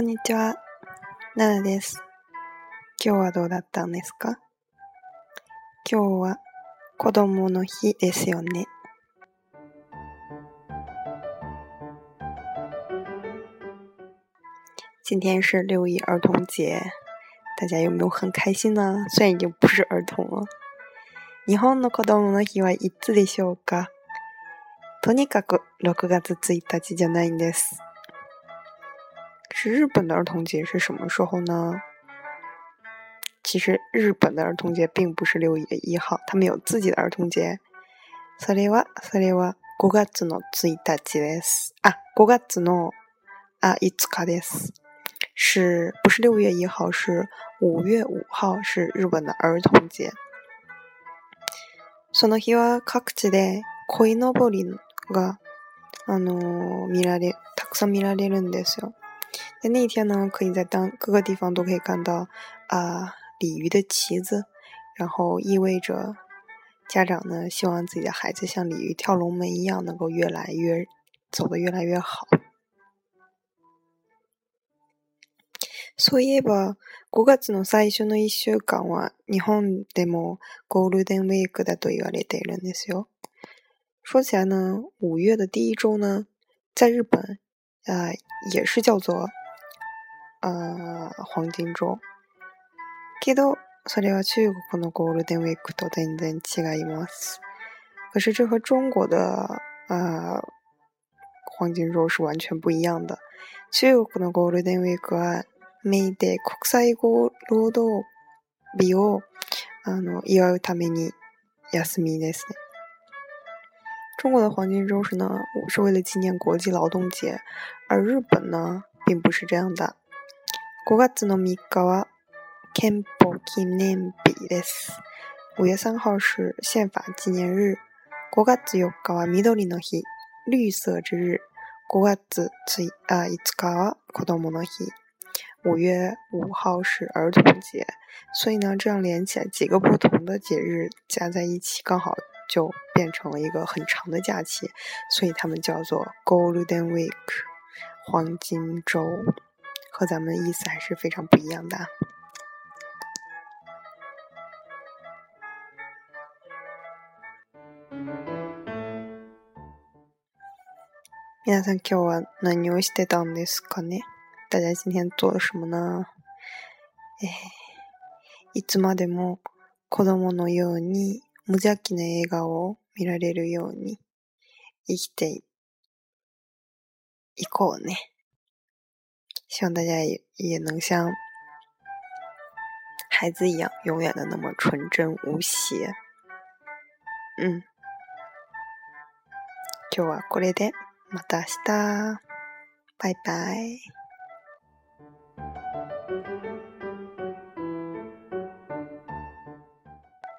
こんにちは、ナナです。今日はどうだったんですか今日は子供の日ですよね。今天是六一儿童节，大家有没有很开心呢？虽然已经不是儿童了。日本の子供の日はいつでしょうかとにかく6月1日じゃないんです。是日本的儿童节是什么时候呢？其实日本的儿童节并不是六月一号，他们有自己的儿童节。それはそれは五月の一日です。啊，五月のあ五日です。是不是六月一号？是五月五号，是日本的儿童节。その日はがあの見られたくさん見られるんですよ。在那天呢，可以在当各个地方都可以看到啊鲤鱼的旗子，然后意味着家长呢希望自己的孩子像鲤鱼跳龙门一样，能够越来越走得越来越好。そういえば、五月の最初の一週間は日本でもゴールデンウィークだと言われているんですよ。说起来呢，五月的第一周呢，在日本啊也是叫做。あ黄金周，けどそれは中国のゴールデンウィークと全然違います。是这和中国的啊黄金周是完全不一样的。中国のゴールデンウィークは国際労働日をあの祝うために休みですね。中国的黄金周是呢，是为了纪念国际劳动节，而日本呢并不是这样的。五月の三日は憲法記念日です。五月三号是宪法纪念日。五月四日は緑の日、绿色之日。五月ついあいつかは子どもの日。五月五号是儿童节。所以呢，这样连起来几个不同的节日加在一起，刚好就变成了一个很长的假期。所以他们叫做 Golden Week，黄金周。和咱们意思还是非常不一样的。皆さん今日は何をしてたんですかね大家今天做了什么呢えー、いつまでも子供のように無邪気な映画を見られるように生きていこうね。希望大家也也能像孩子一样，永远的那么纯真无邪。嗯，今日はこれでまた明日、拜